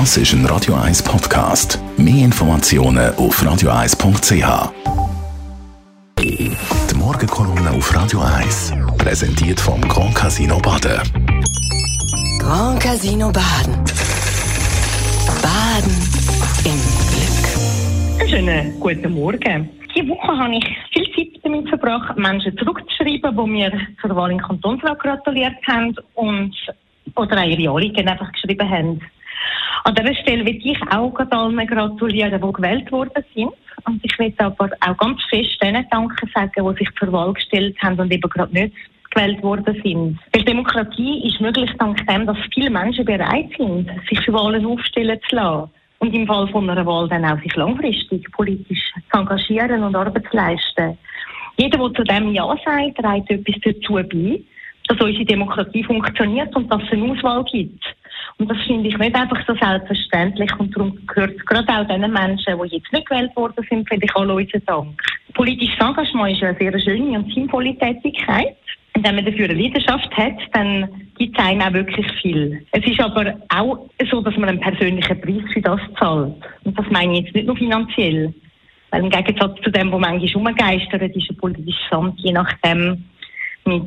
Das ist ein Radio 1 Podcast. Mehr Informationen auf radio1.ch. Die Morgenkolumne auf Radio 1 präsentiert vom Grand Casino Baden. Grand Casino Baden. Baden im Glück. Schönen guten Morgen. Diese Woche habe ich viel Zeit damit verbracht, Menschen zurückzuschreiben, die mir zur Wahl in Kantonsrat gratuliert haben und oder auch ihre Anliegen einfach geschrieben haben. An dieser Stelle will ich auch allen gratulieren, die gewählt worden sind. Und ich will aber auch ganz fest denen Danke sagen, die sich zur Wahl gestellt haben und eben gerade nicht gewählt worden sind. Weil Demokratie ist möglich dank dem, dass viele Menschen bereit sind, sich für Wahlen aufstellen zu lassen. Und im Fall von einer Wahl dann auch sich langfristig politisch zu engagieren und Arbeit zu leisten. Jeder, der zu dem Ja sagt, trägt etwas dazu bei, dass unsere Demokratie funktioniert und dass es eine Auswahl gibt. Und das finde ich nicht einfach so selbstverständlich und darum gehört es gerade auch den Menschen, die jetzt nicht gewählt worden sind, finde ich alle unseren Dank. Politisches Engagement ist eine sehr schöne und sinnvolle Tätigkeit. Und wenn man dafür eine Leidenschaft hat, dann gibt es einem auch wirklich viel. Es ist aber auch so, dass man einen persönlichen Preis für das zahlt. Und das meine ich jetzt nicht nur finanziell. Weil im Gegensatz zu dem, was manchmal umgeistert, ist ein politisches Amt je nachdem mit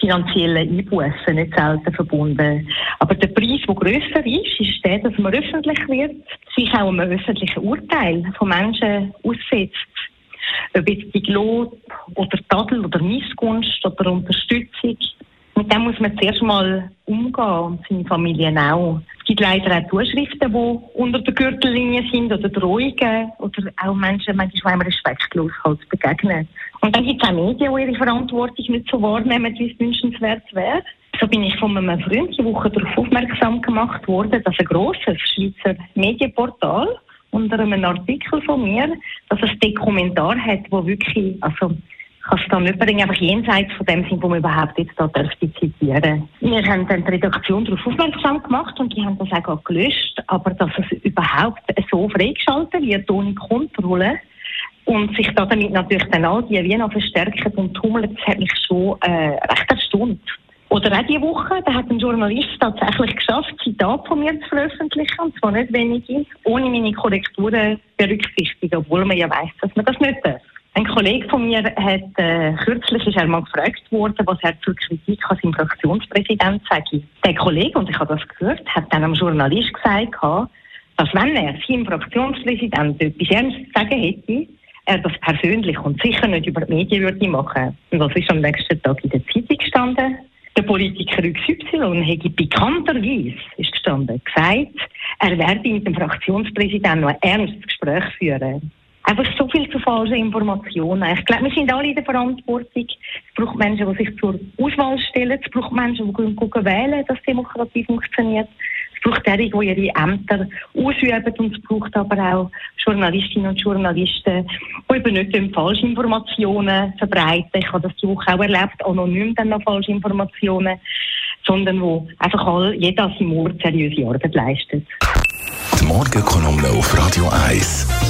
finanziellen Einbußen nicht selten verbunden. Aber der Preis, der grösser ist, ist der, dass man öffentlich wird, sich auch einem öffentlichen Urteil von Menschen aussetzt. Ob jetzt die Lob oder Tadel oder Missgunst oder Unterstützung. Mit dem muss man zuerst mal umgehen und seine Familien auch. Es gibt leider auch Zuschriften, die unter der Gürtellinie sind oder Drohungen oder auch Menschen, manchmal einem respektlos halt begegnen. Und dann gibt es auch Medien, die ihre Verantwortung nicht so wahrnehmen, wie es wünschenswert wäre. So bin ich von einem Freund die Woche darauf aufmerksam gemacht worden, dass ein grosses Schweizer Medienportal unter einem Artikel von mir, dass es den hat, wo wirklich, also kann es dann nicht bringen, einfach jenseits von dem Sinn, wo man überhaupt jetzt da dürfte zitieren. Wir haben dann die Redaktion darauf aufmerksam gemacht und die haben das auch gelöscht, aber dass es überhaupt so freigeschaltet wird, ohne Kontrolle, und sich da damit natürlich dann all die Wiener verstärken und tummeln, das hat mich schon äh, recht erstaunt. Oder auch diese Woche, da hat ein Journalist tatsächlich geschafft, Zitat von mir zu veröffentlichen, und zwar nicht wenige, ohne meine Korrekturen berücksichtigen, obwohl man ja weiß, dass man das nicht darf. Ein Kollege von mir hat äh, kürzlich ist er mal gefragt worden, was er zur Kritik an seinem Fraktionspräsident sage. Der Kollege, und ich habe das gehört, hat dann einem Journalist gesagt, dass wenn er seinem Fraktionspräsident etwas ernst zu sagen hätte, er das persönlich und sicher nicht über die Medien würde machen. Und das ist am nächsten Tag in der Zeitung gestanden. Der Politiker XY hätte bekannterweise, ist gestanden, gesagt, er werde mit dem Fraktionspräsidenten noch ein ernstes Gespräch führen. Einfach so viel zu falschen Informationen. Ich glaube, wir sind alle in der Verantwortung. Es braucht Menschen, die sich zur Auswahl stellen. Es braucht Menschen, die gucken, wählen, dass Demokratie funktioniert. Es braucht diejenigen, die ihre Ämter ausüben. Und es braucht aber auch Journalistinnen und Journalisten, die eben nicht falsche Informationen verbreiten. Ich habe das die Woche auch erlebt, anonym dann noch falsche Informationen, sondern wo einfach all, jeder an seinem Ort seriöse Arbeit leistet. Die Morgenkolumne auf Radio 1.